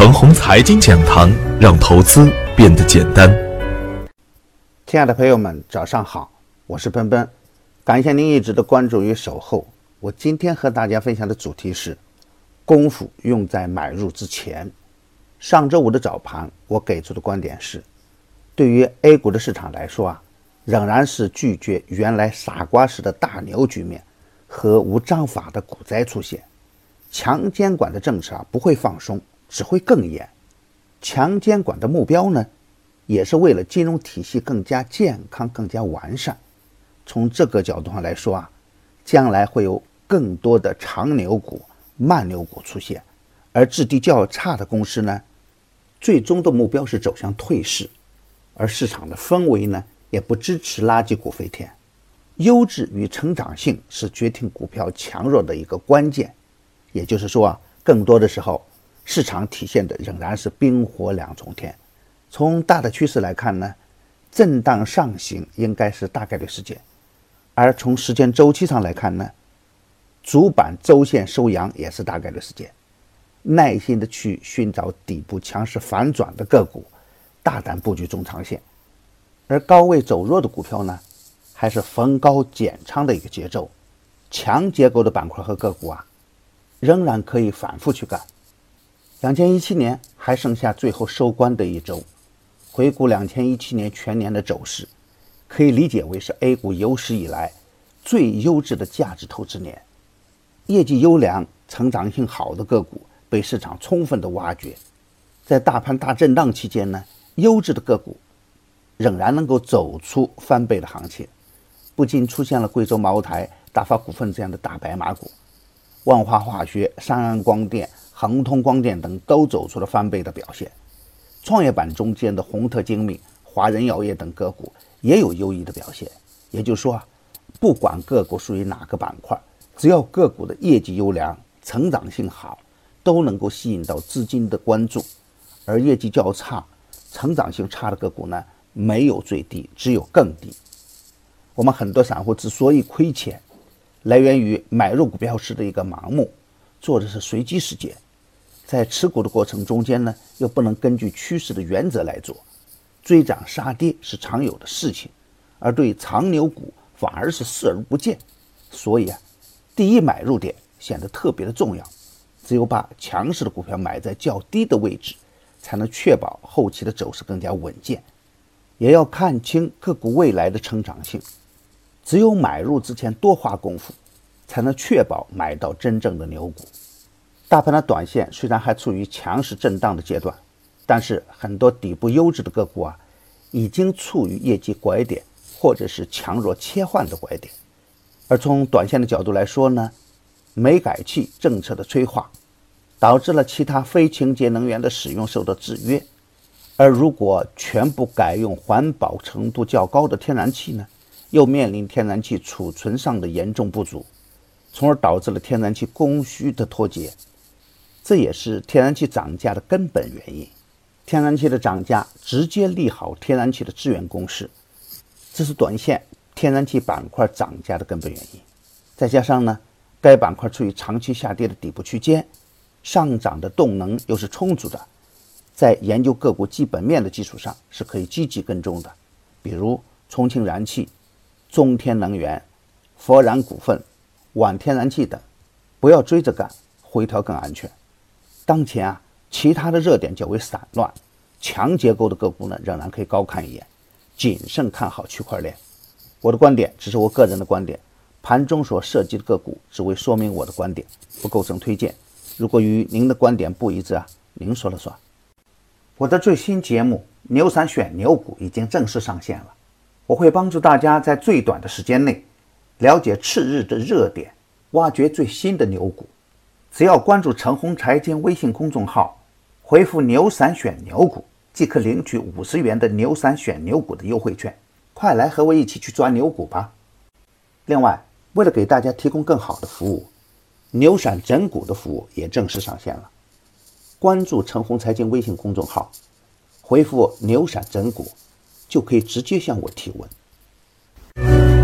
程红财经讲堂，让投资变得简单。亲爱的朋友们，早上好，我是奔奔，感谢您一直的关注与守候。我今天和大家分享的主题是：功夫用在买入之前。上周五的早盘，我给出的观点是，对于 A 股的市场来说啊，仍然是拒绝原来傻瓜式的大牛局面和无章法的股灾出现。强监管的政策啊不会放松，只会更严。强监管的目标呢，也是为了金融体系更加健康、更加完善。从这个角度上来说啊，将来会有更多的长牛股、慢牛股出现，而质地较差的公司呢，最终的目标是走向退市，而市场的氛围呢，也不支持垃圾股飞天。优质与成长性是决定股票强弱的一个关键。也就是说啊，更多的时候，市场体现的仍然是冰火两重天。从大的趋势来看呢，震荡上行应该是大概率事件；而从时间周期上来看呢，主板周线收阳也是大概率事件。耐心的去寻找底部强势反转的个股，大胆布局中长线。而高位走弱的股票呢，还是逢高减仓的一个节奏。强结构的板块和个股啊。仍然可以反复去干。两千一七年还剩下最后收官的一周，回顾两千一七年全年的走势，可以理解为是 A 股有史以来最优质的价值投资年。业绩优良、成长性好的个股被市场充分的挖掘，在大盘大震荡期间呢，优质的个股仍然能够走出翻倍的行情，不仅出现了贵州茅台、大发股份这样的大白马股。万华化学、三安光电、恒通光电等都走出了翻倍的表现。创业板中间的宏特精密、华人药业等个股也有优异的表现。也就是说，不管个股属于哪个板块，只要个股的业绩优良、成长性好，都能够吸引到资金的关注。而业绩较差、成长性差的个股呢，没有最低，只有更低。我们很多散户之所以亏钱。来源于买入股票时的一个盲目，做的是随机事件，在持股的过程中间呢，又不能根据趋势的原则来做，追涨杀跌是常有的事情，而对长牛股反而是视而不见，所以啊，第一买入点显得特别的重要，只有把强势的股票买在较低的位置，才能确保后期的走势更加稳健，也要看清个股未来的成长性。只有买入之前多花功夫，才能确保买到真正的牛股。大盘的短线虽然还处于强势震荡的阶段，但是很多底部优质的个股啊，已经处于业绩拐点或者是强弱切换的拐点。而从短线的角度来说呢，煤改气政策的催化，导致了其他非清洁能源的使用受到制约。而如果全部改用环保程度较高的天然气呢？又面临天然气储存上的严重不足，从而导致了天然气供需的脱节，这也是天然气涨价的根本原因。天然气的涨价直接利好天然气的资源公司，这是短线天然气板块涨价的根本原因。再加上呢，该板块处于长期下跌的底部区间，上涨的动能又是充足的，在研究个股基本面的基础上是可以积极跟踪的，比如重庆燃气。中天能源、佛燃股份、皖天然气等，不要追着干，回调更安全。当前啊，其他的热点较为散乱，强结构的个股呢，仍然可以高看一眼，谨慎看好区块链。我的观点只是我个人的观点，盘中所涉及的个股只为说明我的观点，不构成推荐。如果与您的观点不一致啊，您说了算。我的最新节目《牛散选牛股》已经正式上线了。我会帮助大家在最短的时间内了解次日的热点，挖掘最新的牛股。只要关注陈红财经微信公众号，回复“牛散选牛股”，即可领取五十元的“牛散选牛股”的优惠券。快来和我一起去抓牛股吧！另外，为了给大家提供更好的服务，牛散整股的服务也正式上线了。关注陈红财经微信公众号，回复“牛散整股”。就可以直接向我提问。